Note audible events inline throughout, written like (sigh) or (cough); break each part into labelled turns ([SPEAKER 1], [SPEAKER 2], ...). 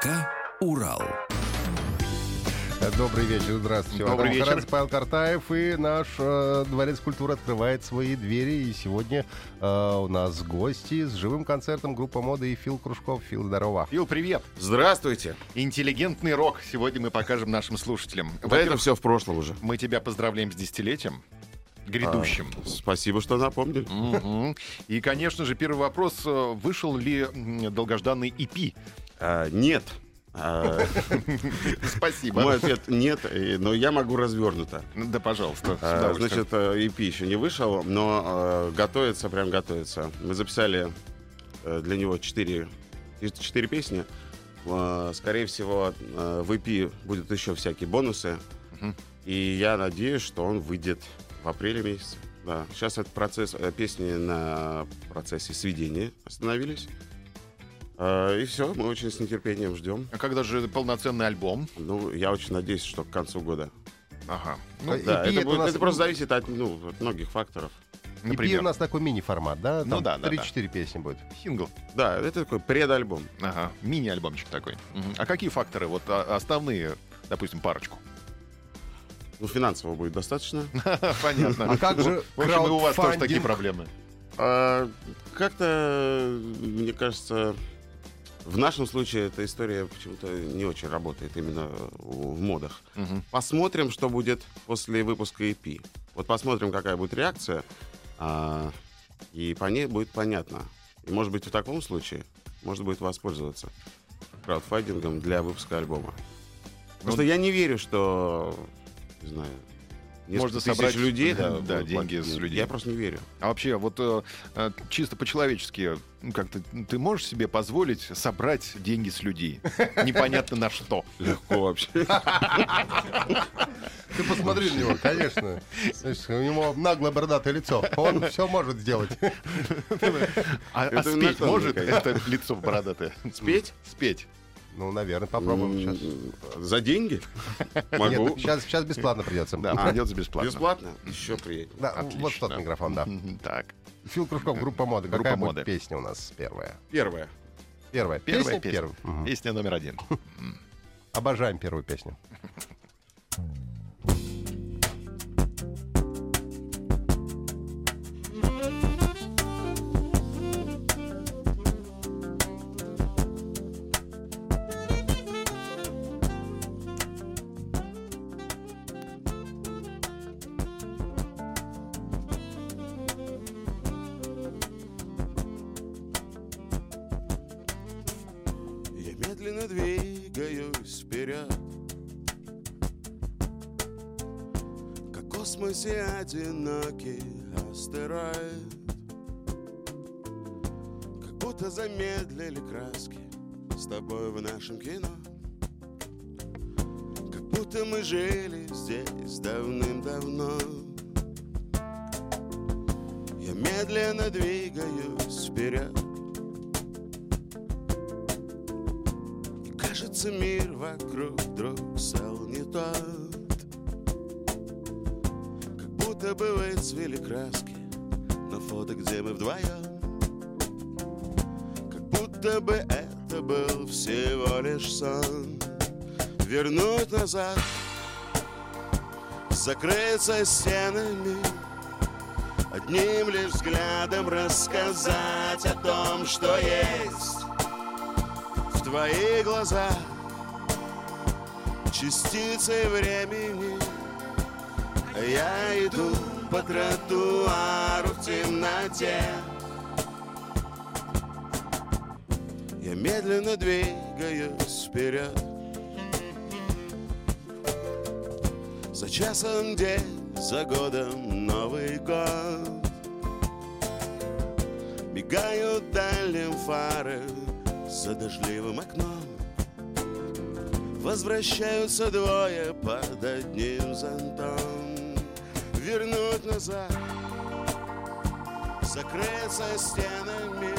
[SPEAKER 1] ДК «Урал».
[SPEAKER 2] Добрый вечер, здравствуйте.
[SPEAKER 3] Добрый
[SPEAKER 2] Адам
[SPEAKER 3] вечер.
[SPEAKER 2] Харадзе, Павел Картаев и наш э, Дворец культуры открывает свои двери. И сегодня э, у нас гости с живым концертом группа моды и Фил Кружков. Фил, здорово.
[SPEAKER 3] Фил, привет!
[SPEAKER 4] Здравствуйте.
[SPEAKER 3] Интеллигентный рок сегодня мы покажем нашим слушателям.
[SPEAKER 4] Да это все в прошлом уже.
[SPEAKER 3] мы тебя поздравляем с десятилетием грядущим.
[SPEAKER 4] Спасибо, что напомнили.
[SPEAKER 3] Мгм. И, конечно же, первый вопрос. э, Вышел ли долгожданный EP?
[SPEAKER 4] А, нет. А, (laughs)
[SPEAKER 3] Спасибо.
[SPEAKER 4] Мой ответ нет, но я могу развернуто.
[SPEAKER 3] Да, пожалуйста.
[SPEAKER 4] А. Значит, э, EP еще не вышел, но э, готовится, прям готовится. Мы записали э, для него 4, 4 песни. Э, Скорее всего, э, в EP будут еще всякие бонусы. И я надеюсь, что он выйдет в апреле месяце. Да. Сейчас этот процесс, э, песни на процессе сведения остановились. Э, И все, мы очень с нетерпением ждем.
[SPEAKER 3] А когда же полноценный альбом?
[SPEAKER 4] Ну, я очень надеюсь, что к концу года.
[SPEAKER 3] Ага.
[SPEAKER 2] Ну,
[SPEAKER 3] Ну,
[SPEAKER 4] Да,
[SPEAKER 2] EP
[SPEAKER 4] это,
[SPEAKER 2] это
[SPEAKER 4] будет-
[SPEAKER 2] нас-
[SPEAKER 4] это просто зависит от, ну, от многих факторов.
[SPEAKER 2] EP
[SPEAKER 3] например,
[SPEAKER 2] у нас такой мини-формат, да?
[SPEAKER 3] Ну
[SPEAKER 2] Там
[SPEAKER 3] да, да,
[SPEAKER 2] 3-4 песни будет.
[SPEAKER 3] сингл.
[SPEAKER 4] Да, это такой предальбом.
[SPEAKER 3] Ага. Мини-альбомчик такой. А какие факторы? Вот а, основные, допустим, парочку.
[SPEAKER 4] Ну, финансово будет достаточно. (laughs)
[SPEAKER 3] Понятно.
[SPEAKER 2] А как же
[SPEAKER 3] В общем, и у вас тоже такие проблемы.
[SPEAKER 4] А, как-то, мне кажется, в нашем случае эта история почему-то не очень работает именно в модах.
[SPEAKER 3] Мгм.
[SPEAKER 4] Посмотрим, что будет после выпуска EP. Вот посмотрим, какая будет реакция, а, и по ней будет понятно. И, может быть, в таком случае можно будет воспользоваться краудфандингом для выпуска альбома. Потому что я не верю, что, не знаю,
[SPEAKER 3] Можно собрать,
[SPEAKER 4] людей, (laughs) да,
[SPEAKER 3] да,
[SPEAKER 4] будут
[SPEAKER 3] деньги с людей.
[SPEAKER 4] Я просто не верю.
[SPEAKER 3] А вообще, вот э, э, чисто по-человечески, ну, как-то ты можешь себе позволить собрать деньги с людей? (laughs) Непонятно на что.
[SPEAKER 4] Легко вообще. (laughs)
[SPEAKER 2] Ты посмотри на него, конечно. Знаешь, у него наглое бородатое лицо. Он все может сделать.
[SPEAKER 3] А, а спеть может это лицо бородатое?
[SPEAKER 4] Спеть?
[SPEAKER 3] Спеть.
[SPEAKER 2] Ну, наверное, попробуем сейчас.
[SPEAKER 4] За деньги? (laughs) Могу.
[SPEAKER 2] Нет, сейчас, сейчас бесплатно придется.
[SPEAKER 3] Да,
[SPEAKER 4] А, (laughs)
[SPEAKER 3] придется бесплатно.
[SPEAKER 4] Бесплатно? Еще приятнее.
[SPEAKER 2] Да, вот
[SPEAKER 3] Отлично.
[SPEAKER 2] тот микрофон, да.
[SPEAKER 3] Так.
[SPEAKER 2] Фил Кружков, группа моды.
[SPEAKER 3] Группа
[SPEAKER 2] Какая
[SPEAKER 3] моды.
[SPEAKER 2] будет песня у нас первая?
[SPEAKER 4] Первое.
[SPEAKER 2] Первая.
[SPEAKER 3] Первая
[SPEAKER 2] песня?
[SPEAKER 3] песня.
[SPEAKER 2] Первая. Мгм.
[SPEAKER 3] Песня номер один. (laughs)
[SPEAKER 2] Обожаем первую песню.
[SPEAKER 4] Медленно двигаюсь вперед. Как в космосе одинокий астероид. Как будто замедлили краски С тобой в нашем кино. Как будто мы жили здесь давным-давно. Я медленно двигаюсь вперед кажется, мир вокруг вдруг стал не тот. Как будто бы выцвели краски На фото, где мы вдвоем Как будто бы это был всего лишь сон. Вернуть назад Закрыться стенами Одним лишь взглядом рассказать о том, что есть в твоих глазах частицы времени. Я иду по тротуару в темноте. Я медленно двигаюсь вперед. За часом день, за годом Новый год. Миг Мигают дальним фары за дождливым окном Возвращаются двое под одним зонтом. Вернуть назад Закрыться стенами.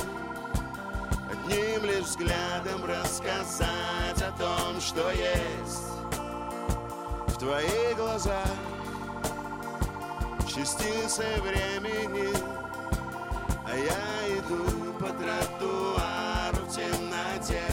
[SPEAKER 4] Одним лишь взглядом рассказать о том, что есть В твоих глазах. Частицы времени А я иду по тротуару в темноте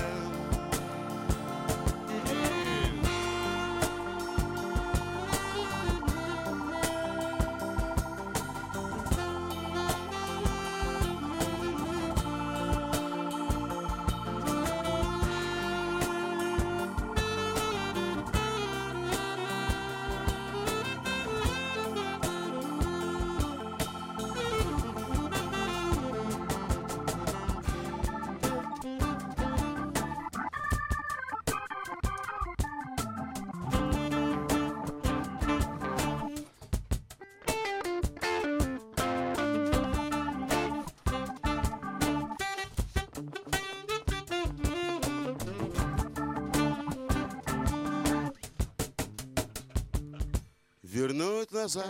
[SPEAKER 4] Вернуть назад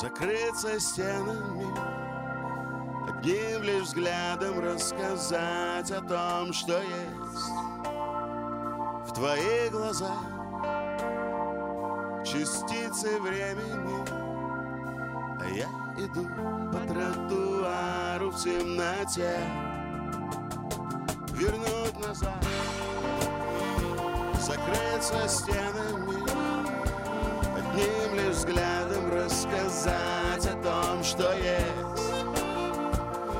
[SPEAKER 4] Закрыться стенами Одним лишь взглядом рассказать о том, что есть В твоих глазах. Частицы времени А я иду по тротуару в темноте. Вернуть назад Закрыться стенами лишь взглядом рассказать о том, что есть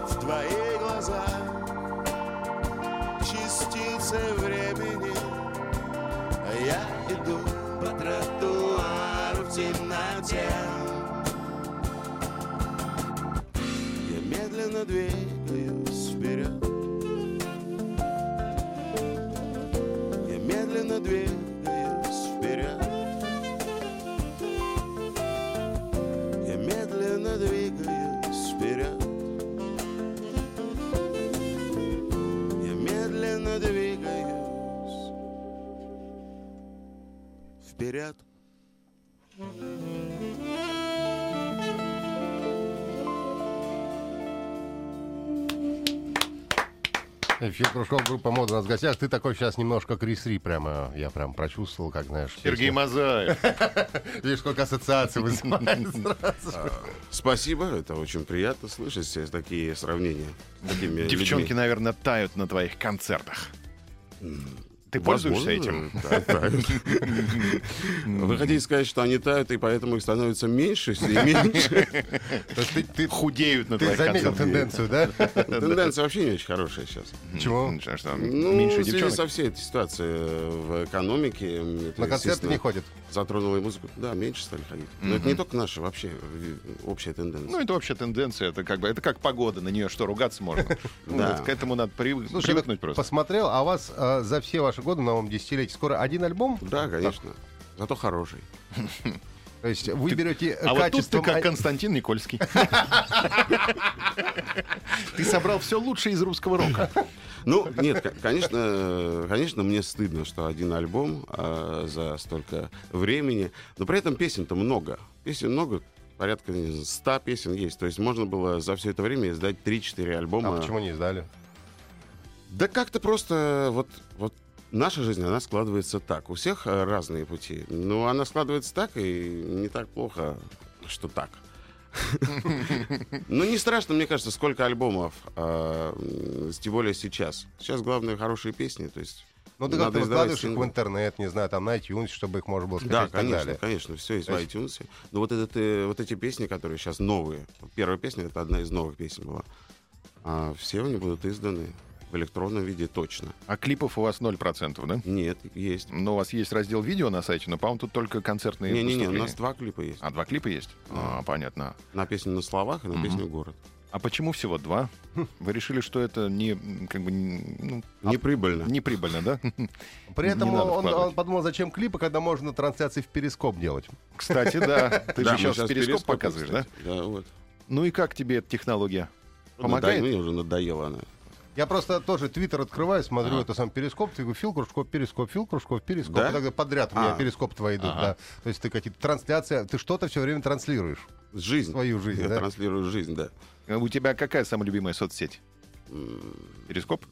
[SPEAKER 4] В твоих глазах. Частицы времени. А я иду по тротуару в темноте. Я медленно двигаюсь
[SPEAKER 2] Эфир Кружков, группа мода у нас в гостях. Ты такой сейчас немножко Крис Ри прямо, я прям прочувствовал, как знаешь.
[SPEAKER 3] Сергей. Мазаев. (laughs)
[SPEAKER 2] Видишь, сколько ассоциаций вызывает (laughs) сразу.
[SPEAKER 4] Спасибо, это очень приятно слышать все такие сравнения.
[SPEAKER 3] Девчонки, наверное, тают на твоих концертах. Ты пользуешься этим?
[SPEAKER 4] да, тают. Вы хотите сказать, что они тают, и поэтому их становится меньше, все меньше?
[SPEAKER 2] Ты, ты,
[SPEAKER 3] Худеют на
[SPEAKER 2] ты
[SPEAKER 3] твоих
[SPEAKER 2] заметил
[SPEAKER 3] концертах.
[SPEAKER 2] тенденцию, да?
[SPEAKER 4] Тенденция вообще не очень хорошая сейчас.
[SPEAKER 2] Чего?
[SPEAKER 4] Ну,
[SPEAKER 3] меньше
[SPEAKER 4] в связи со всей этой ситуацией в экономике.
[SPEAKER 2] На концерты не ходят.
[SPEAKER 4] Затронула и музыку. Да, меньше стали ходить. Но это не только наша, вообще общая тенденция.
[SPEAKER 3] Ну, это вообще тенденция. Это как бы это как погода, на нее что, ругаться можно? К этому надо привыкнуть просто.
[SPEAKER 2] посмотрел, а вас э, за все ваши годы, на новом десятилетии, скоро один альбом?
[SPEAKER 4] Да, конечно. Зато хороший. (laughs)
[SPEAKER 2] То есть вы берете
[SPEAKER 3] А вот тут ты
[SPEAKER 2] качеством...
[SPEAKER 3] как Константин Никольский. (laughs) Ты собрал все лучшее из русского рока. (laughs)
[SPEAKER 4] Ну, нет, конечно, э, конечно, мне стыдно, что один альбом а, за столько времени. Но при этом песен-то много. Песен много, порядка не знаю, 100 песен есть. То есть можно было за все это время издать 3-4 альбома.
[SPEAKER 2] А почему не издали?
[SPEAKER 4] Да как-то просто вот, вот наша жизнь, она складывается так. У всех э, разные пути. Но она складывается так, и не так плохо, что так. Ну, не страшно, мне кажется, сколько альбомов, м, тем более сейчас. Сейчас главное хорошие песни, то есть...
[SPEAKER 2] Ну, ты как-то выкладываешь их в интернет, не знаю, там на iTunes, чтобы их можно было скачать
[SPEAKER 4] Да, конечно, конечно, все есть в iTunes. Но вот, этот, э, вот эти песни, которые сейчас новые, первая песня, это одна из новых песен была, а все они будут изданы в электронном виде точно.
[SPEAKER 3] А клипов у вас 0%, да?
[SPEAKER 4] Нет, есть.
[SPEAKER 3] Но у вас есть раздел видео на сайте, но, по-моему, тут только концертные
[SPEAKER 4] Не-не-не, у
[SPEAKER 3] выступления.
[SPEAKER 4] нас два клипа есть.
[SPEAKER 3] А, два клипа есть? А, понятно.
[SPEAKER 4] На песню на словах и на
[SPEAKER 3] Мгм.
[SPEAKER 4] песню город.
[SPEAKER 3] А почему всего два? Вы решили, что это не, как бы, не- ну,
[SPEAKER 4] Неприбыльно.
[SPEAKER 3] неприбыльно, да?
[SPEAKER 2] При этом
[SPEAKER 3] Не
[SPEAKER 2] он, он подумал, зачем клипы, когда можно трансляции в перископ делать.
[SPEAKER 3] Кстати, да. (laughs) Ты
[SPEAKER 4] Да,
[SPEAKER 3] же сейчас перископ показываешь, да?
[SPEAKER 4] Да, вот.
[SPEAKER 3] Ну и как тебе эта технология? Помогает?
[SPEAKER 5] Мне уже надоело она.
[SPEAKER 2] Я просто тоже твиттер открываю, смотрю
[SPEAKER 3] Ага.
[SPEAKER 2] это сам перископ, ты говорю, Фил Кружков, перископ, Фил Кружков, перископ.
[SPEAKER 5] Да?
[SPEAKER 2] И тогда подряд у меня
[SPEAKER 5] А.
[SPEAKER 2] перископ твои идут,
[SPEAKER 3] Ага.
[SPEAKER 2] да. То есть ты какие-то трансляции, ты что-то все время транслируешь.
[SPEAKER 5] Жизнь.
[SPEAKER 2] Свою жизнь,
[SPEAKER 5] Я
[SPEAKER 2] да?
[SPEAKER 5] транслирую жизнь, да.
[SPEAKER 3] А У тебя какая самая любимая соцсеть? Перископ?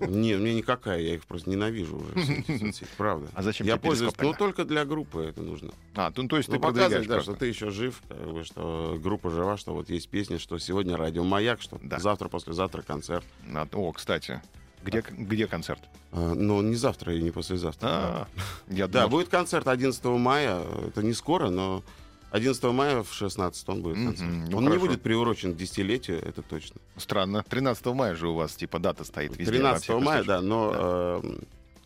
[SPEAKER 5] Не, мне никакая, я их просто ненавижу уже, правда.
[SPEAKER 3] А зачем
[SPEAKER 5] Я пользуюсь, ну, только для группы это нужно.
[SPEAKER 3] А, ну, то есть
[SPEAKER 5] Ну,
[SPEAKER 3] ты
[SPEAKER 5] показывать,
[SPEAKER 3] продвигаешь
[SPEAKER 5] да, что ты еще жив, что группа жива, что вот есть песни, что сегодня радио Маяк, что завтра, послезавтра концерт.
[SPEAKER 3] А, О, кстати. Где, где концерт?
[SPEAKER 5] А, но не завтра и не послезавтра.
[SPEAKER 3] А, я
[SPEAKER 5] Да,
[SPEAKER 3] думал,
[SPEAKER 5] будет концерт 11 мая. Это не скоро, но 11 мая в 16 он будет концерт.
[SPEAKER 3] ну
[SPEAKER 5] он не
[SPEAKER 3] хорошо.
[SPEAKER 5] будет приурочен к десятилетию, это точно.
[SPEAKER 3] странно. 13 мая же у вас типа дата стоит везде. во
[SPEAKER 5] 13
[SPEAKER 3] всех
[SPEAKER 5] мая, да, но э,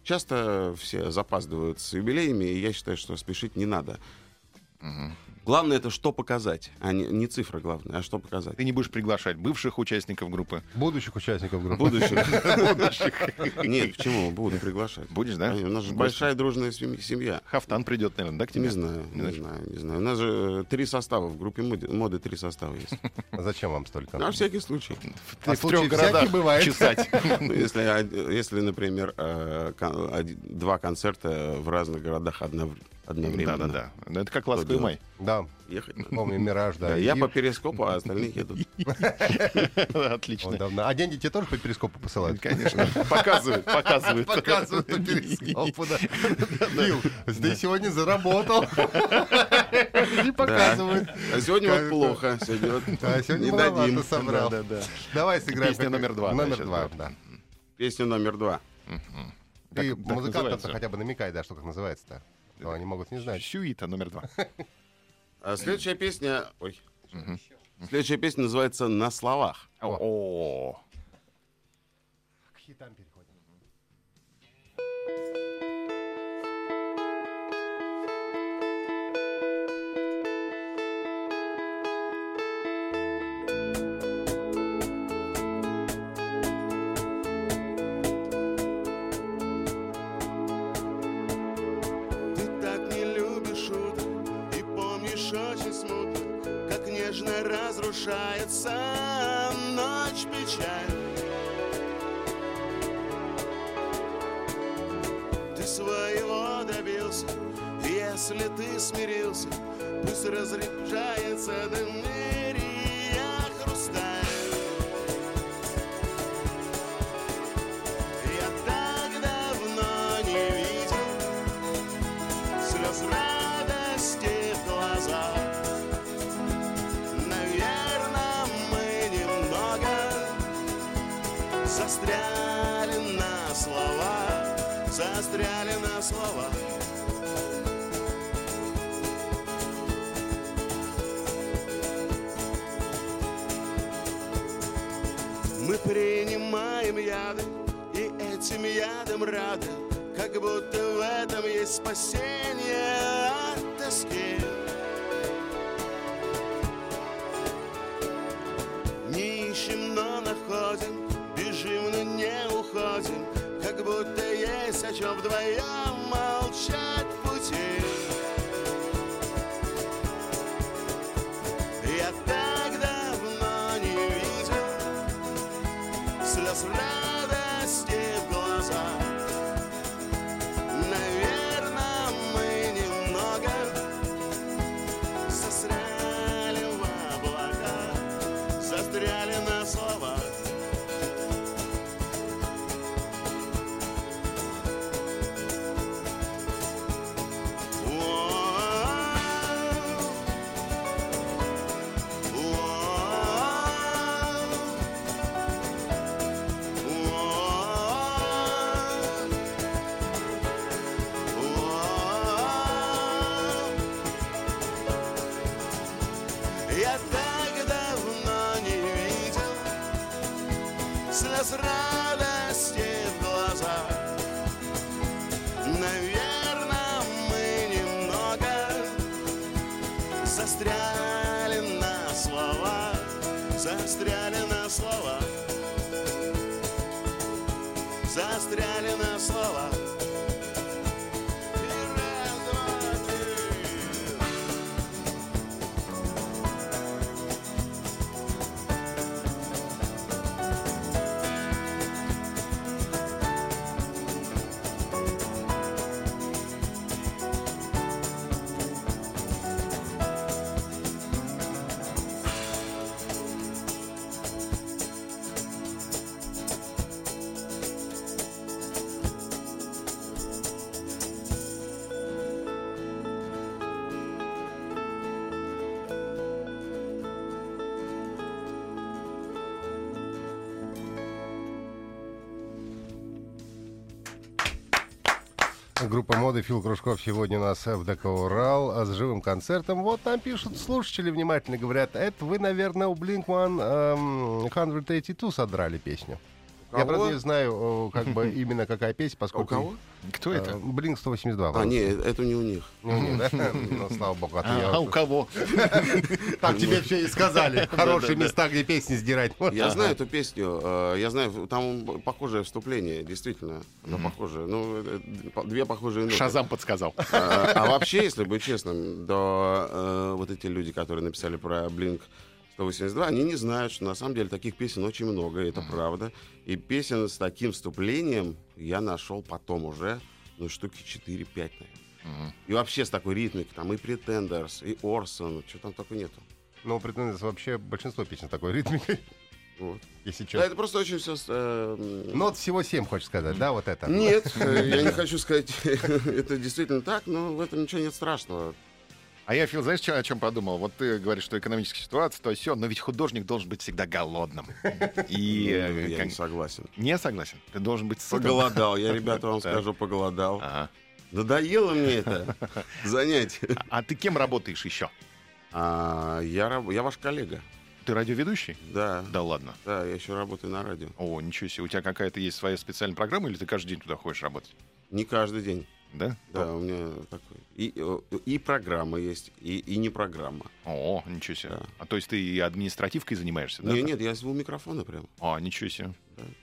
[SPEAKER 5] часто все запаздывают с юбилеями, и я считаю, что спешить не надо.
[SPEAKER 3] Мгм.
[SPEAKER 5] Главное это что показать, а не, не цифра главная, а что показать.
[SPEAKER 3] Ты не будешь приглашать бывших участников группы?
[SPEAKER 2] Будущих участников группы.
[SPEAKER 5] Будущих. Нет, почему? Буду приглашать.
[SPEAKER 3] Будешь, да?
[SPEAKER 5] А, У нас же большая дружная семья- семья.
[SPEAKER 3] Хафтан придет, наверное, да, к тебе?
[SPEAKER 5] Не знаю,
[SPEAKER 3] Не
[SPEAKER 5] знаю, не знаю. У нас же э, три состава в группе моды, моды три состава есть.
[SPEAKER 2] А Зачем вам столько?
[SPEAKER 5] На всякий случай.
[SPEAKER 2] А
[SPEAKER 3] в
[SPEAKER 2] случаи
[SPEAKER 3] трех городах чесать. (laughs)
[SPEAKER 5] Ну, Если, например, э, два концерта в разных городах однов- одновременно.
[SPEAKER 3] Да-да-да. Ну, Это как ласковый май.
[SPEAKER 2] Да,
[SPEAKER 5] Ехать надо.
[SPEAKER 2] помню, Мираж, да.
[SPEAKER 5] Да, я
[SPEAKER 2] И-
[SPEAKER 5] по перископу, а остальные едут. (laughs)
[SPEAKER 3] Отлично.
[SPEAKER 2] А деньги тебе тоже по перископу посылают?
[SPEAKER 3] Конечно. (laughs) Показывают, показывают.
[SPEAKER 2] Показывают по перископу, да. Ты сегодня заработал. Не показывают.
[SPEAKER 5] А сегодня вот плохо. Сегодня не
[SPEAKER 2] маловато собрал.
[SPEAKER 3] Да, да, да.
[SPEAKER 2] Давай сыграем.
[SPEAKER 3] Песня номер два,
[SPEAKER 2] Номер два,
[SPEAKER 3] да.
[SPEAKER 5] Песня номер два.
[SPEAKER 2] Ты
[SPEAKER 3] называется.
[SPEAKER 2] хотя бы намекай, да, что как называется-то. То они могут не знать.
[SPEAKER 3] Сюита номер два. (laughs)
[SPEAKER 5] А следующая песня... Ой.
[SPEAKER 3] Мгм.
[SPEAKER 5] Следующая песня называется «На словах».
[SPEAKER 3] О,
[SPEAKER 2] К хитам переходим.
[SPEAKER 4] Разрушается ночь печаль. Ты своего добился Если ты смирился Пусть разряжается до застряли на слова. Мы принимаем яды и этим ядом рады, как будто в этом есть спасение от тоски. Будто есть о чем вдвоем молчать
[SPEAKER 2] Группа моды Фил Кружков сегодня у нас в ДК Урал с живым концертом. Вот нам пишут слушатели внимательно, говорят, это вы, наверное, у Blink-182 182 содрали песню. Я, правда, не знаю, как бы (laughs) именно какая песня,
[SPEAKER 4] У
[SPEAKER 2] поскольку...
[SPEAKER 4] кого?
[SPEAKER 3] Кто
[SPEAKER 2] Э,
[SPEAKER 3] это?
[SPEAKER 2] Blink 182.
[SPEAKER 4] А, не, это не у них.
[SPEAKER 2] Не, да? Ну, слава богу, а я
[SPEAKER 3] А у кого? (laughs)
[SPEAKER 2] Так тебе все и сказали. (laughs) Хорошие места, где песни сдирать.
[SPEAKER 4] Я знаю эту песню, э, я знаю, там похожее вступление, действительно, оно похожее. Ну, э, две похожие ноты.
[SPEAKER 3] Шазам подсказал.
[SPEAKER 4] А, а вообще, если быть честным, то вот эти люди, которые написали про Blink 182, они не знают, что на самом деле таких песен очень много, и это правда. И песен с таким вступлением я нашел потом уже, ну, штуки 4-5, наверное. И вообще с такой ритмикой, там и Pretenders, и Орсон, что там только нету.
[SPEAKER 2] Ну, претендент вообще большинство песен с такой ритмикой,
[SPEAKER 4] Вот.
[SPEAKER 2] если
[SPEAKER 4] Да,
[SPEAKER 2] честно.
[SPEAKER 4] это просто очень все... э,
[SPEAKER 2] Нот всего 7, хочешь сказать, да, вот это?
[SPEAKER 4] Нет, (laughs) э, я не хочу сказать, (laughs) это действительно так, но в этом ничего нет страшного.
[SPEAKER 3] А я, Фил, знаешь, о чем подумал? Вот ты говоришь, что экономическая ситуация, то все, но ведь художник должен быть всегда голодным. (laughs) И э,
[SPEAKER 4] Ну, я
[SPEAKER 3] как-
[SPEAKER 4] не согласен.
[SPEAKER 3] не согласен. Ты должен быть сытым.
[SPEAKER 4] Поголодал, я, (laughs) ребята, вам скажу, поголодал. Надоело мне это (laughs) занятие.
[SPEAKER 3] А ты кем работаешь еще?
[SPEAKER 4] А, я, я ваш коллега.
[SPEAKER 3] Ты радиоведущий?
[SPEAKER 4] Да,
[SPEAKER 3] Да ладно.
[SPEAKER 4] да, я еще работаю на радио.
[SPEAKER 3] О, ничего себе. У тебя какая-то есть своя специальная программа, или ты каждый день туда ходишь работать?
[SPEAKER 4] Не каждый день.
[SPEAKER 3] Да?
[SPEAKER 4] Да, у меня такой. И, и программа есть, и, и не программа.
[SPEAKER 3] О, ничего себе.
[SPEAKER 4] Да.
[SPEAKER 3] А то есть ты и административкой занимаешься, да?
[SPEAKER 4] Не, нет, я у микрофона прям.
[SPEAKER 3] А, ничего себе.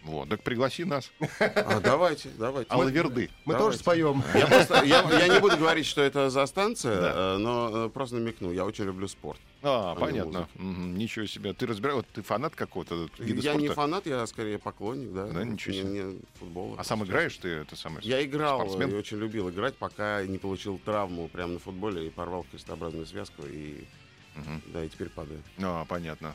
[SPEAKER 3] Вот, так пригласи нас.
[SPEAKER 4] А, давайте, давайте.
[SPEAKER 3] Алаверды.
[SPEAKER 2] Мы
[SPEAKER 4] Давайте.
[SPEAKER 2] тоже споем.
[SPEAKER 4] Я, просто, я, я не буду говорить, что это за станция,
[SPEAKER 3] Да.
[SPEAKER 4] э, но э, просто намекну. Я очень люблю спорт.
[SPEAKER 3] А,
[SPEAKER 4] не
[SPEAKER 3] понятно. Мгм, Ничего себе. Ты разбираешь, вот ты фанат какого-то вида
[SPEAKER 4] я
[SPEAKER 3] спорта?
[SPEAKER 4] не фанат, я скорее поклонник, да.
[SPEAKER 3] Да, ничего себе.
[SPEAKER 4] Мне, мне футбола.
[SPEAKER 3] А сам играешь ты это самое?
[SPEAKER 4] Я играл
[SPEAKER 3] Спортсмен?
[SPEAKER 4] и очень любил играть, пока не получил травму прямо на футболе и порвал крестообразную связку и
[SPEAKER 3] Мгм.
[SPEAKER 4] да и теперь падаю.
[SPEAKER 3] А, понятно.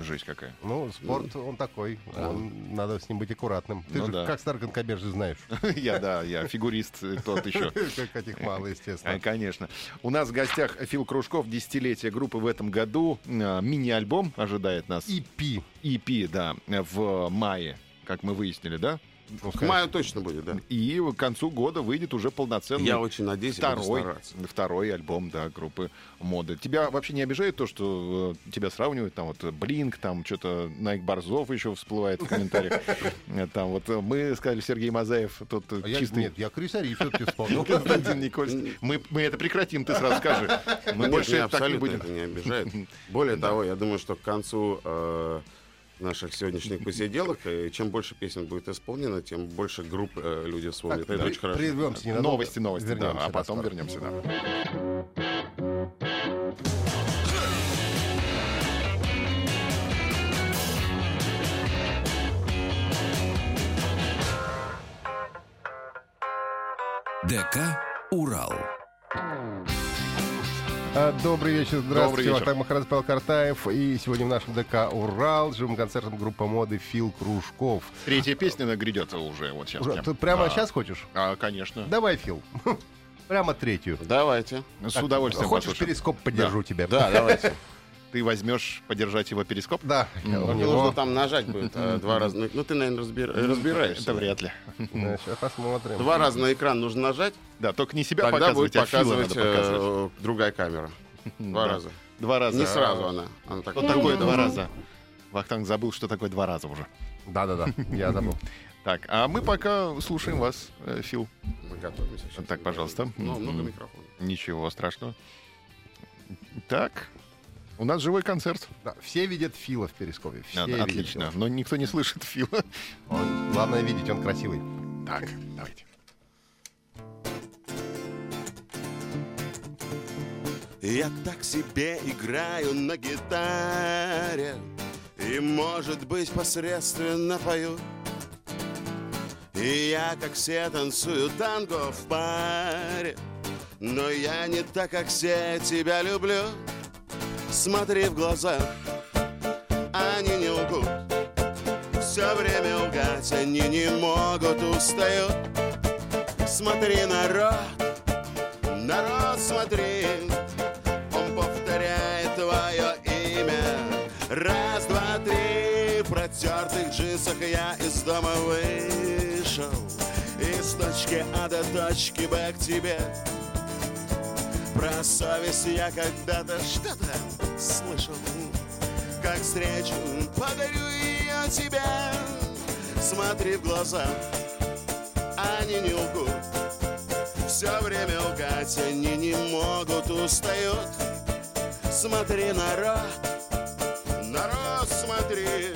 [SPEAKER 3] Жесть какая.
[SPEAKER 2] Ну, спорт, он такой. Он- Надо с ним быть аккуратным. Ты
[SPEAKER 3] Ну
[SPEAKER 2] же
[SPEAKER 3] да.
[SPEAKER 2] как старый конкобеж же знаешь. (laughs)
[SPEAKER 3] Я, да, я фигурист э, тот еще. (laughs)
[SPEAKER 2] Как этих мало,
[SPEAKER 3] А,
[SPEAKER 2] естественно.
[SPEAKER 3] Конечно. У нас в гостях Фил Кружков, десятилетие группы в этом году. А, Мини-альбом ожидает нас.
[SPEAKER 2] Пи.
[SPEAKER 3] EP, да, в мае, как мы выяснили, да?
[SPEAKER 2] Ну,
[SPEAKER 4] К маю точно будет, да.
[SPEAKER 3] И к концу года выйдет уже полноценный
[SPEAKER 4] Я очень надеюсь,
[SPEAKER 3] второй, второй альбом, да, группы моды. Тебя вообще не обижает то, что э, тебя сравнивают, там вот Блинк, там что-то Найк Борзов еще всплывает в комментариях. Э, Там вот э, мы сказали, Сергей Мазаев, тот э,
[SPEAKER 2] А
[SPEAKER 3] чистый
[SPEAKER 2] Нет, я Крисари все-таки вспомнил. (laughs)
[SPEAKER 3] Константин Никольский. Мы, мы это прекратим, ты сразу скажи. Мы больше так не
[SPEAKER 4] абсолютно
[SPEAKER 3] будем.
[SPEAKER 4] не обижает. Более (laughs) того, я думаю, что к концу э, наших сегодняшних посиделок, (laughs) э, чем больше песен будет исполнено, тем больше групп э, люди вспомнят.
[SPEAKER 2] Так,
[SPEAKER 4] это
[SPEAKER 2] при-
[SPEAKER 4] очень хорошо.
[SPEAKER 2] Прервемся ненадолго.
[SPEAKER 3] Новости, новости, да,
[SPEAKER 2] Вернемся,
[SPEAKER 3] а потом
[SPEAKER 2] скоро.
[SPEAKER 3] вернемся, да.
[SPEAKER 1] ДК «Урал».
[SPEAKER 2] А, Добрый вечер,
[SPEAKER 3] Добрый
[SPEAKER 2] здравствуйте.
[SPEAKER 3] вечер.
[SPEAKER 2] Вахтанг Махарадзе, Павел Картаев. И сегодня в нашем ДК «Урал» живым концертом группа моды «Фил Кружков».
[SPEAKER 3] Третья песня грядет уже вот сейчас.
[SPEAKER 2] Уже-. Ты прямо
[SPEAKER 3] Да.
[SPEAKER 2] сейчас хочешь?
[SPEAKER 3] А, конечно.
[SPEAKER 2] Давай, Фил. (laughs) Прямо третью.
[SPEAKER 4] Давайте.
[SPEAKER 3] С удовольствием
[SPEAKER 2] Хочешь,
[SPEAKER 3] послушаем.
[SPEAKER 2] перископ поддержу тебя?
[SPEAKER 4] Да, давайте. (laughs)
[SPEAKER 3] Ты возьмешь подержать его перископ?
[SPEAKER 2] Да.
[SPEAKER 3] Ну,
[SPEAKER 2] у
[SPEAKER 4] Нужно там нажать будет э, два раза. на- Ну, ты, наверное, разбира- разбираешься.
[SPEAKER 3] Это вряд ли.
[SPEAKER 2] Сейчас посмотрим.
[SPEAKER 4] Два раза на экран нужно нажать,
[SPEAKER 3] Да, только не себя показывать, а Фила
[SPEAKER 4] показывать э, другая камера. Два раза.
[SPEAKER 3] Два раза.
[SPEAKER 4] Не сразу она.
[SPEAKER 3] Что такое два раза? Вахтанг забыл, что такое два раза уже.
[SPEAKER 2] Да-да-да, я забыл. (laughs)
[SPEAKER 3] Так, а мы пока слушаем вас, э, Фил.
[SPEAKER 4] Мы готовимся. сейчас.
[SPEAKER 3] Так, пожалуйста.
[SPEAKER 4] Ну, много микрофонов.
[SPEAKER 3] Ничего страшного. Так, у нас живой концерт.
[SPEAKER 2] Да, все видят Фила в перископе. Все
[SPEAKER 3] А,
[SPEAKER 2] видят
[SPEAKER 3] Отлично.
[SPEAKER 2] Фила.
[SPEAKER 3] Но никто не слышит Фила.
[SPEAKER 2] Он- Главное видеть, он красивый.
[SPEAKER 3] Так, давайте.
[SPEAKER 6] Я так себе играю на гитаре И, может быть, посредственно пою И я, как все, танцую танго в паре Но я не так, как все, тебя люблю Смотри в глаза, они не лгут. Все время лгать они не могут, устают. Смотри, народ, народ, смотри. Он повторяет твое имя. Раз, два, три. В протертых джинсах я из дома вышел. Из
[SPEAKER 4] точки А до точки Б к тебе Про совесть я когда-то что-то слышал. Как встречу подарю ее тебе. Смотри в глаза, они не лгут. Все время лгать они не могут, устают. Смотри, народ, народ, смотри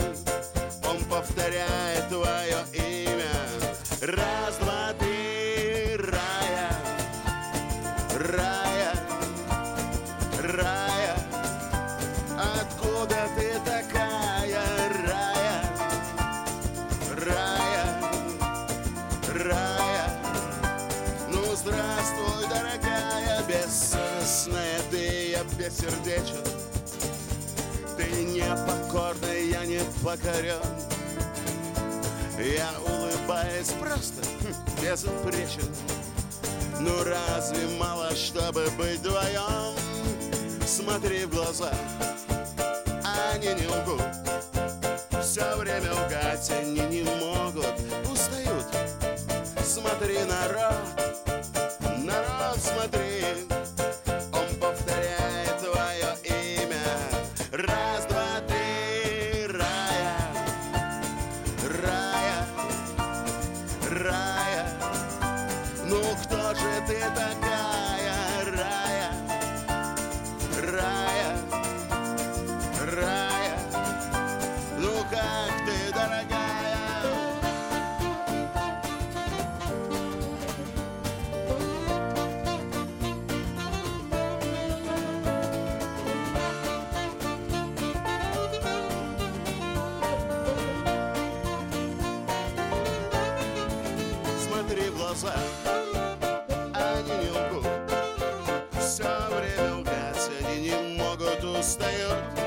[SPEAKER 4] покорен. Я улыбаюсь просто, хм, безупречен. Ну разве мало, чтобы быть вдвоем? Смотри в глаза, они не лгут. Все время лгать они не могут. Устают. Смотри, народ могут,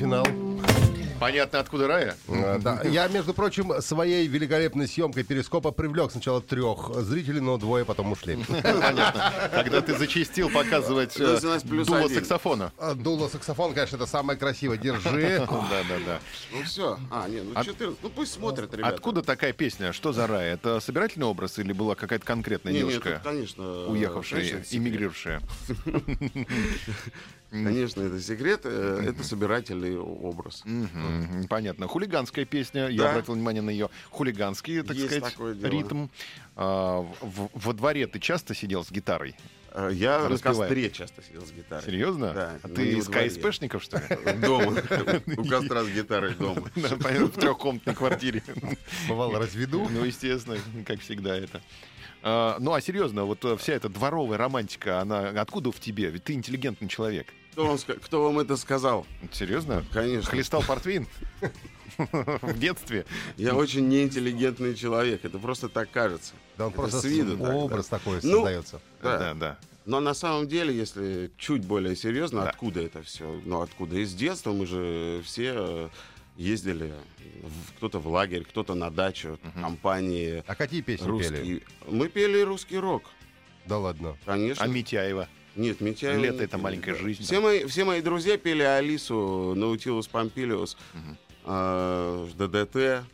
[SPEAKER 2] финал.
[SPEAKER 3] Понятно, откуда рая?
[SPEAKER 2] А, Да. Я, между прочим, своей великолепной съемкой перископа привлек сначала трех зрителей, но двое потом ушли.
[SPEAKER 3] Понятно. Когда ты зачастил показывать э, дуло саксофона.
[SPEAKER 2] А, Дуло саксофон, конечно, это самое красивое. Держи.
[SPEAKER 3] Да, да, да.
[SPEAKER 5] Ну все. А, нет, ну 14. Ну пусть смотрят, ребята.
[SPEAKER 3] Откуда такая песня? Что за рай? Это собирательный образ или была какая-то конкретная девушка,
[SPEAKER 5] конечно,
[SPEAKER 3] уехавшая, эмигрировавшая? (laughs)
[SPEAKER 5] Конечно, это секрет, э, это собирательный образ.
[SPEAKER 3] Мгм, Понятно. Хулиганская песня, я обратил внимание на ее хулиганский, так
[SPEAKER 5] Есть
[SPEAKER 3] сказать, ритм. А, в- во дворе ты часто сидел с гитарой?
[SPEAKER 5] Э, Я на
[SPEAKER 3] Распеваем.
[SPEAKER 5] костре часто сидел с гитарой.
[SPEAKER 3] Серьезно?
[SPEAKER 5] Да,
[SPEAKER 3] А
[SPEAKER 5] но
[SPEAKER 3] ты из. КСПшников, что ли? (laughs)
[SPEAKER 5] Дома. У (laughs) костра с гитарой дома. (laughs)
[SPEAKER 3] В трехкомнатной квартире.
[SPEAKER 2] Бывало, разведу.
[SPEAKER 3] Ну, естественно, как всегда это. А, Ну, а серьезно, вот э, вся эта дворовая романтика, она откуда в тебе? Ведь ты интеллигентный человек.
[SPEAKER 5] Кто вам, кто вам это сказал?
[SPEAKER 3] Серьезно?
[SPEAKER 5] Конечно.
[SPEAKER 3] Хлестал портвейн? В детстве?
[SPEAKER 5] Я очень неинтеллигентный человек. Это просто так кажется.
[SPEAKER 2] Да он
[SPEAKER 5] Это
[SPEAKER 2] просто
[SPEAKER 5] с виду да.
[SPEAKER 2] образ такой
[SPEAKER 5] Ну,
[SPEAKER 2] создается.
[SPEAKER 5] Да.
[SPEAKER 3] Да, да.
[SPEAKER 5] Но на самом деле, если чуть более серьезно,
[SPEAKER 3] Да.
[SPEAKER 5] откуда это все? Ну, откуда? Из детства мы же все э, ездили, кто-то в лагерь, кто-то на дачу, компании
[SPEAKER 2] А какие песни пели?
[SPEAKER 5] Мы пели русский рок,
[SPEAKER 2] Да ладно.
[SPEAKER 5] конечно.
[SPEAKER 3] А Митяева?
[SPEAKER 5] Нет, Митяева
[SPEAKER 3] Лето
[SPEAKER 5] не
[SPEAKER 3] это
[SPEAKER 5] пели,
[SPEAKER 3] маленькая жизнь,
[SPEAKER 5] Все
[SPEAKER 3] да.
[SPEAKER 5] мои, все мои друзья пели Алису, Наутилус Помпилиус, э, ДДТ.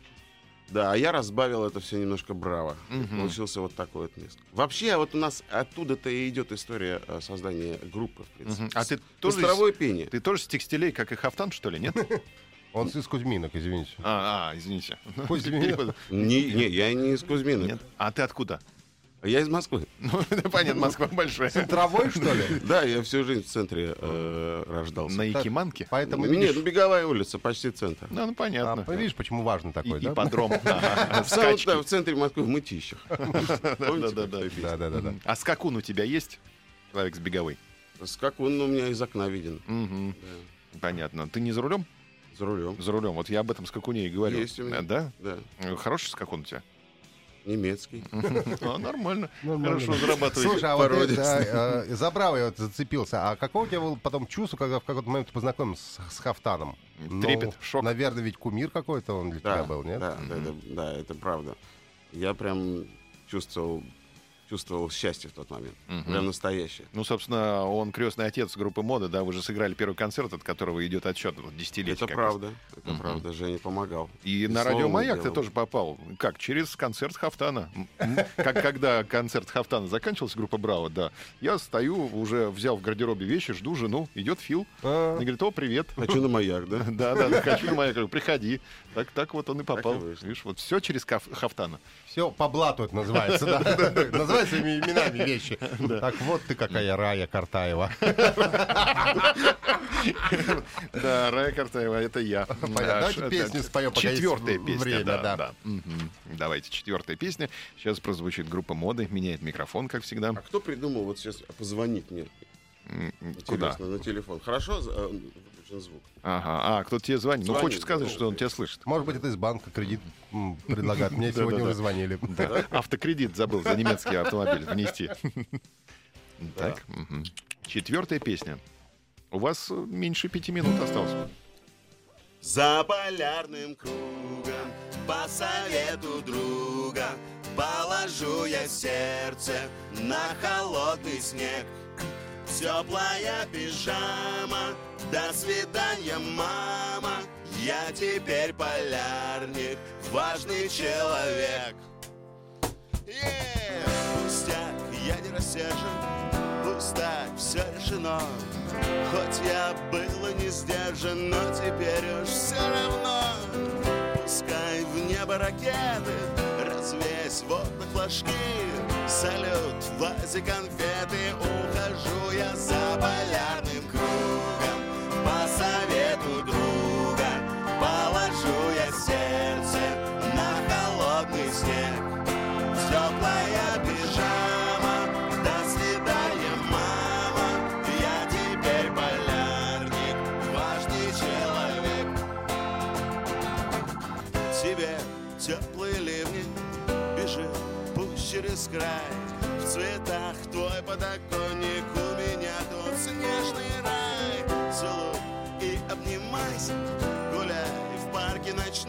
[SPEAKER 5] Да, а я разбавил это все немножко браво.
[SPEAKER 3] Мгм.
[SPEAKER 5] Получился вот такой вот миск. Вообще, вот у нас оттуда-то и идет история э, создания группы, в принципе.
[SPEAKER 3] Мгм. А ты
[SPEAKER 5] С-
[SPEAKER 3] тоже,
[SPEAKER 5] Костровое
[SPEAKER 3] из,
[SPEAKER 5] пение.
[SPEAKER 3] ты тоже с текстилей, как и Хафтан, что ли, нет? (laughs)
[SPEAKER 2] Он из Кузьминок, извините.
[SPEAKER 3] А, а, извините. (laughs)
[SPEAKER 2] Кузьмин.
[SPEAKER 3] Перевод.
[SPEAKER 5] Не, не, я не из Кузьминок.
[SPEAKER 3] Нет? А ты откуда?
[SPEAKER 5] Я из Москвы. (laughs)
[SPEAKER 3] Ну, понятно, Москва большая.
[SPEAKER 2] Центровой, что ли? (laughs)
[SPEAKER 5] Да, я всю жизнь в центре э, рождался.
[SPEAKER 3] На Якиманке?
[SPEAKER 2] Поэтому,
[SPEAKER 5] Нет, ну, беговая улица, почти центр.
[SPEAKER 3] Ну, ну, понятно.
[SPEAKER 2] а, видишь, почему важно
[SPEAKER 3] И-
[SPEAKER 2] такой, да?
[SPEAKER 3] Ипподром. (laughs)
[SPEAKER 5] В да, центре Москвы, в Мытищах.
[SPEAKER 3] Да-да-да.
[SPEAKER 2] Да, да, да, да.
[SPEAKER 3] А скакун у тебя есть? Человек с беговой.
[SPEAKER 5] Скакун у меня из окна виден. Да.
[SPEAKER 3] Понятно. Ты не за рулем?
[SPEAKER 5] За рулем.
[SPEAKER 3] За рулем. Вот я об этом скакуне и говорю.
[SPEAKER 5] Есть у меня.
[SPEAKER 3] Да?
[SPEAKER 5] Да.
[SPEAKER 3] Хороший скакун у тебя?
[SPEAKER 5] Немецкий.
[SPEAKER 3] А, Нормально. Хорошо
[SPEAKER 2] да.
[SPEAKER 3] зарабатываете.
[SPEAKER 2] Слушай, а вот это, э, за Браво я вот зацепился. А какого у тебя было потом чувство, когда в какой-то момент ты познакомился с, с Хафтаном?
[SPEAKER 3] Трепет,
[SPEAKER 2] Ну,
[SPEAKER 3] шок.
[SPEAKER 2] Наверное, ведь кумир какой-то он для тебя был, нет?
[SPEAKER 5] да, да, это, да, это правда. Я прям чувствовал, чувствовал счастье в тот момент.
[SPEAKER 3] Мгм.
[SPEAKER 5] Прям настоящее.
[SPEAKER 3] Ну, собственно, он крестный отец группы моды, да, вы же сыграли первый концерт, от которого идет отсчет вот, десятилетия.
[SPEAKER 5] Это
[SPEAKER 3] как раз.
[SPEAKER 5] правда. Это
[SPEAKER 3] Мгм.
[SPEAKER 5] правда. Женя помогал.
[SPEAKER 3] И,
[SPEAKER 5] И
[SPEAKER 3] на радио Маяк ты тоже попал. Как? Через концерт Хафтана. Как когда концерт Хафтана заканчивался, группа Браво, да. Я стою, уже взял в гардеробе вещи, жду жену, идет Фил.
[SPEAKER 2] А,
[SPEAKER 3] Она говорит, о, привет.
[SPEAKER 5] Хочу на маяк, да? (laughs)
[SPEAKER 3] Да, да, хочу на Маяк. Говорю, приходи. Так, так вот он и попал.
[SPEAKER 5] и.
[SPEAKER 3] Видишь, вот все через Каф- Хафтана.
[SPEAKER 2] Все по блату это называется, да. (laughs) Называется именами вещи. (laughs) Так вот ты какая Рая Картаева. (laughs)
[SPEAKER 3] Да, Рая Картаева, это я.
[SPEAKER 2] Давайте песню споем, пока
[SPEAKER 3] Четвертая песня, да. Давайте, четвертая песня. Сейчас прозвучит группа моды, меняет микрофон, как всегда.
[SPEAKER 5] А кто придумал вот сейчас позвонить мне?
[SPEAKER 3] Куда?
[SPEAKER 5] Интересно, на телефон. Хорошо выключен звук?
[SPEAKER 3] Ага. А, кто тебе звонит? Ну,
[SPEAKER 5] Звонит,
[SPEAKER 3] хочет сказать,
[SPEAKER 5] ну,
[SPEAKER 3] что он тебя слышит.
[SPEAKER 2] Может быть, это из банка кредит м, предлагают. Мне сегодня уже звонили.
[SPEAKER 3] Автокредит забыл за немецкий автомобиль внести. Так. Четвертая песня. У вас э, меньше пяти минут осталось.
[SPEAKER 4] За полярным кругом По совету друга Положу я сердце На холодный снег Теплая пижама. До свидания, мама. Я теперь полярник Важный человек. Е, Пустяк, я не рассержен Пусть так все решено. Хоть я был и не сдержан Но теперь уж все равно. Пускай в небо ракеты Развесь в окна флажки Салют, в конфеты Ухожу я за полярным край В цветах твой подоконник. У меня тут снежный рай. Целуй и обнимайся Гуляй в парке ночном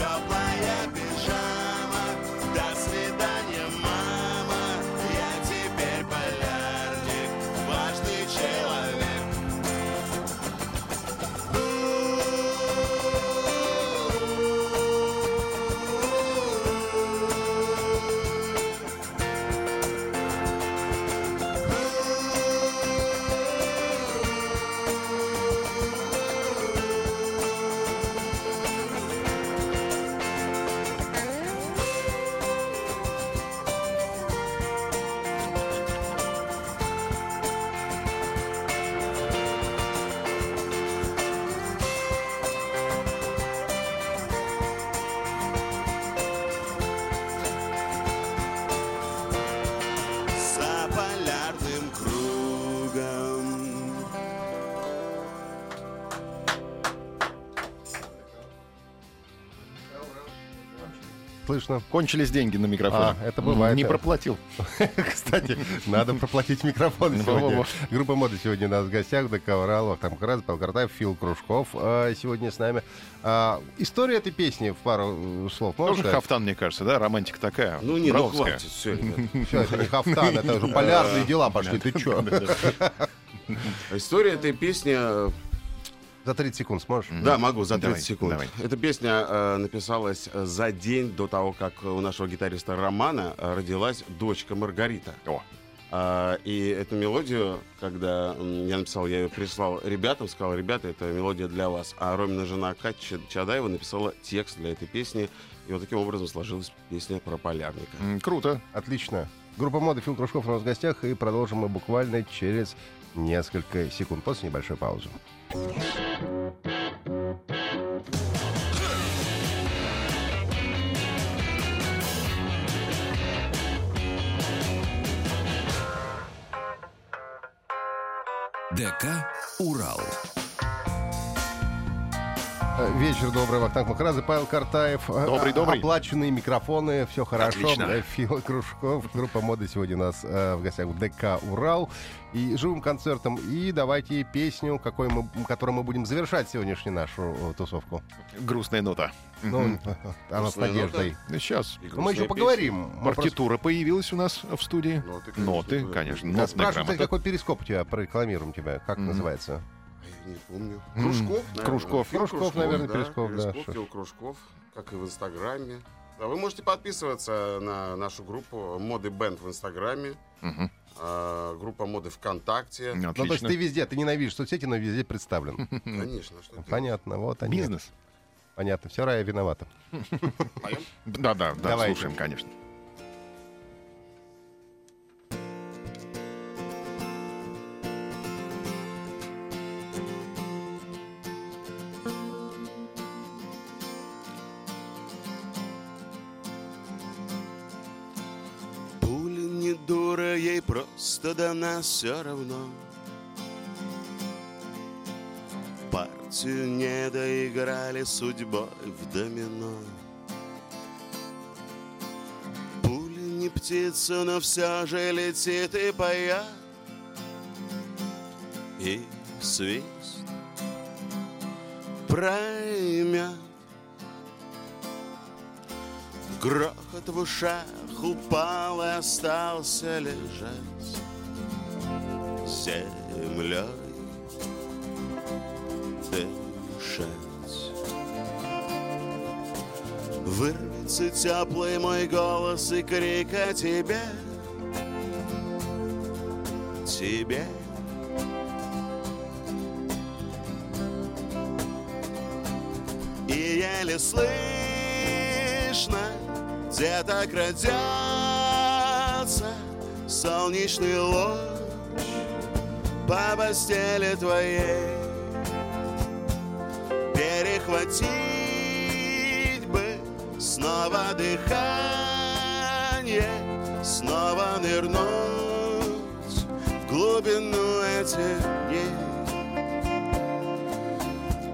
[SPEAKER 4] stop
[SPEAKER 2] слышно.
[SPEAKER 3] Кончились деньги на микрофон.
[SPEAKER 2] А, это бывает.
[SPEAKER 3] Не проплатил. (laughs)
[SPEAKER 2] Кстати, надо проплатить микрофон сегодня. Группа моды сегодня у нас в гостях. ДК Урал, там как раз Павел Картаев, Фил Кружков а, сегодня с нами. А, История этой песни в пару э, слов.
[SPEAKER 3] Тоже хафтан, мне кажется, да? Романтика такая.
[SPEAKER 4] Ну не, ну хватит, все, (laughs)
[SPEAKER 2] это не хафтан, это уже полярные (laughs) дела пошли. Ты чё?
[SPEAKER 4] История этой песни... э,
[SPEAKER 2] За 30 секунд сможешь?
[SPEAKER 4] Да, могу, за 30
[SPEAKER 3] Давай,
[SPEAKER 4] секунд.
[SPEAKER 3] давай.
[SPEAKER 4] Эта песня э, написалась э, за день до того, как у нашего гитариста Романа э, родилась дочка Маргарита.
[SPEAKER 3] О,
[SPEAKER 4] А, и эту мелодию, когда я написал, я ее прислал ребятам, сказал, ребята, это мелодия для вас. А Ромина жена Катя Чадаева написала текст для этой песни. И вот таким образом сложилась песня про полярника.
[SPEAKER 3] м, круто.
[SPEAKER 2] Отлично. Группа моды Фил Кружков у нас в гостях. И продолжим мы буквально через несколько секунд после небольшой паузы.
[SPEAKER 1] ДК «Урал».
[SPEAKER 2] Э, Вечер добрый, Вахтанг Махарадзе, Павел Картаев. Э,
[SPEAKER 3] Добрый,
[SPEAKER 2] э,
[SPEAKER 3] добрый.
[SPEAKER 2] Оплаченные микрофоны, все хорошо.
[SPEAKER 3] Отлично.
[SPEAKER 2] Да, Фил Кружков, группа моды сегодня у нас э, в гостях в ДК «Урал». И живым концертом. И давайте песню, какой мы, которой мы будем завершать сегодняшнюю нашу э, тусовку.
[SPEAKER 3] Грустная нота.
[SPEAKER 2] Ну, (laughs) она с надеждой.
[SPEAKER 3] Ну, Сейчас.
[SPEAKER 2] Но мы еще поговорим. Мы просто-
[SPEAKER 3] Партитура появилась у нас в студии.
[SPEAKER 4] Ноты, конечно,
[SPEAKER 3] Ноты, конечно.
[SPEAKER 2] Да,
[SPEAKER 3] Нотная
[SPEAKER 2] Спрашивают, какой перископ у тебя, прорекламируем тебя, как
[SPEAKER 3] Мгм.
[SPEAKER 2] называется?
[SPEAKER 4] Не помню. Кружков, наверное.
[SPEAKER 3] Кружков.
[SPEAKER 4] Фил
[SPEAKER 2] Кружков, наверное, Перископ, да,
[SPEAKER 4] Перископ,
[SPEAKER 2] что ж.
[SPEAKER 4] Фил Кружков, как и в Инстаграме. Да, вы можете подписываться на нашу группу Моды Бенд в Инстаграме,
[SPEAKER 3] Мгм.
[SPEAKER 4] а, группа Моды ВКонтакте.
[SPEAKER 2] Ну, то есть
[SPEAKER 3] Отлично.
[SPEAKER 2] ты везде, ты ненавидишь соцсети, но везде представлен. (laughs)
[SPEAKER 4] Конечно, что?
[SPEAKER 2] Понятно, вот они.
[SPEAKER 3] Бизнес.
[SPEAKER 2] Понятно, все, Рая виновата.
[SPEAKER 4] Поем? (laughs)
[SPEAKER 3] Да, да, да, слушаем, конечно.
[SPEAKER 4] Просто до нас все равно. Партию не доиграли судьбой в домино. Пуля не птица, но все же летит и поет. И свист проймет. Грохот в ушах упал и остался лежать землей дышать. Вырвется теплый мой голос и крик о тебе, тебе. И еле слышно где-то крадется солнечный луч по постели твоей. Перехватить бы снова дыхание, снова нырнуть в глубину этих дней.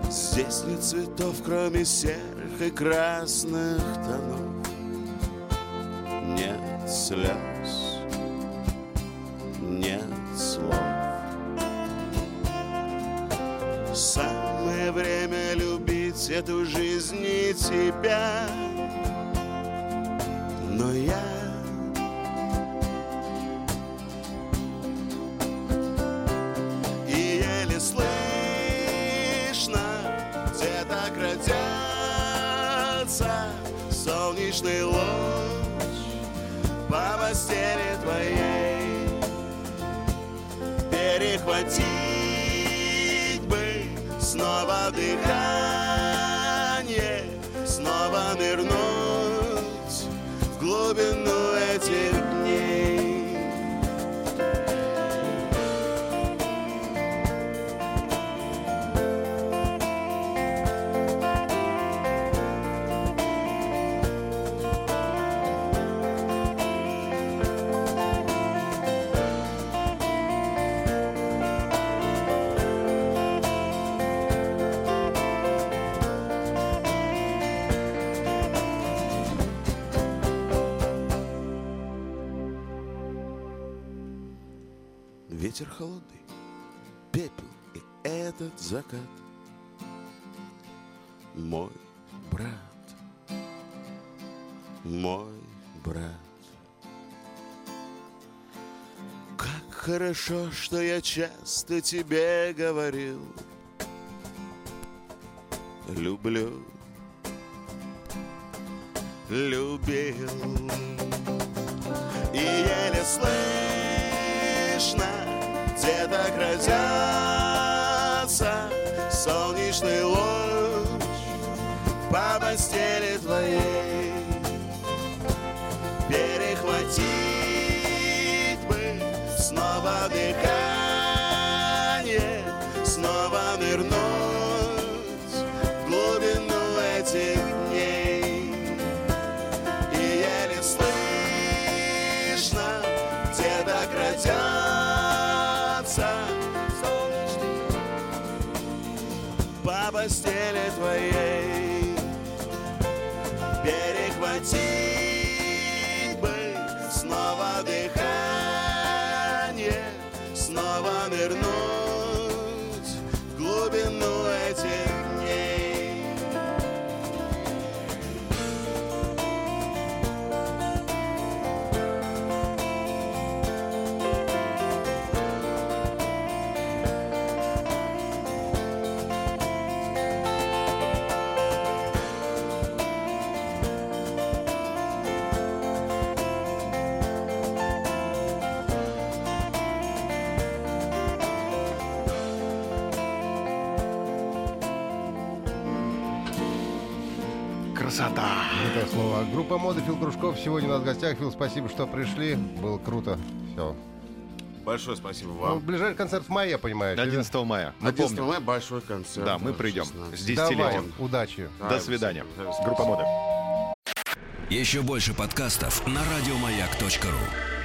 [SPEAKER 4] Здесь нет цветов, кроме серых и красных тонов. Слез, нет слов. Самое время любить эту жизнь и тебя. Но я постели твоей. Перехватить бы снова дыхание, снова нырнуть в глубину этих ветер холодный, пепел и этот закат. Мой брат, мой брат. Как хорошо, что я часто тебе говорил. Люблю, любил. И еле слышно где-то крадется солнечный луч по постели твоей. Перехватить по постели твоей. Перехватить
[SPEAKER 2] Слово. Группа моды Фил Кружков. Сегодня у нас в гостях. Фил, спасибо, что пришли. Было круто. Все.
[SPEAKER 5] Большое спасибо
[SPEAKER 2] Ну,
[SPEAKER 5] вам.
[SPEAKER 2] ближайший концерт в мае, я понимаю.
[SPEAKER 3] 11 мая.
[SPEAKER 5] 11
[SPEAKER 3] Напомню.
[SPEAKER 5] мая большой концерт.
[SPEAKER 3] Да, мы придем
[SPEAKER 5] 16.
[SPEAKER 3] с
[SPEAKER 2] Давай,
[SPEAKER 3] десятилетием.
[SPEAKER 2] удачи.
[SPEAKER 3] До свидания. Группа моды.
[SPEAKER 1] Еще больше подкастов на радиомаяк.ру.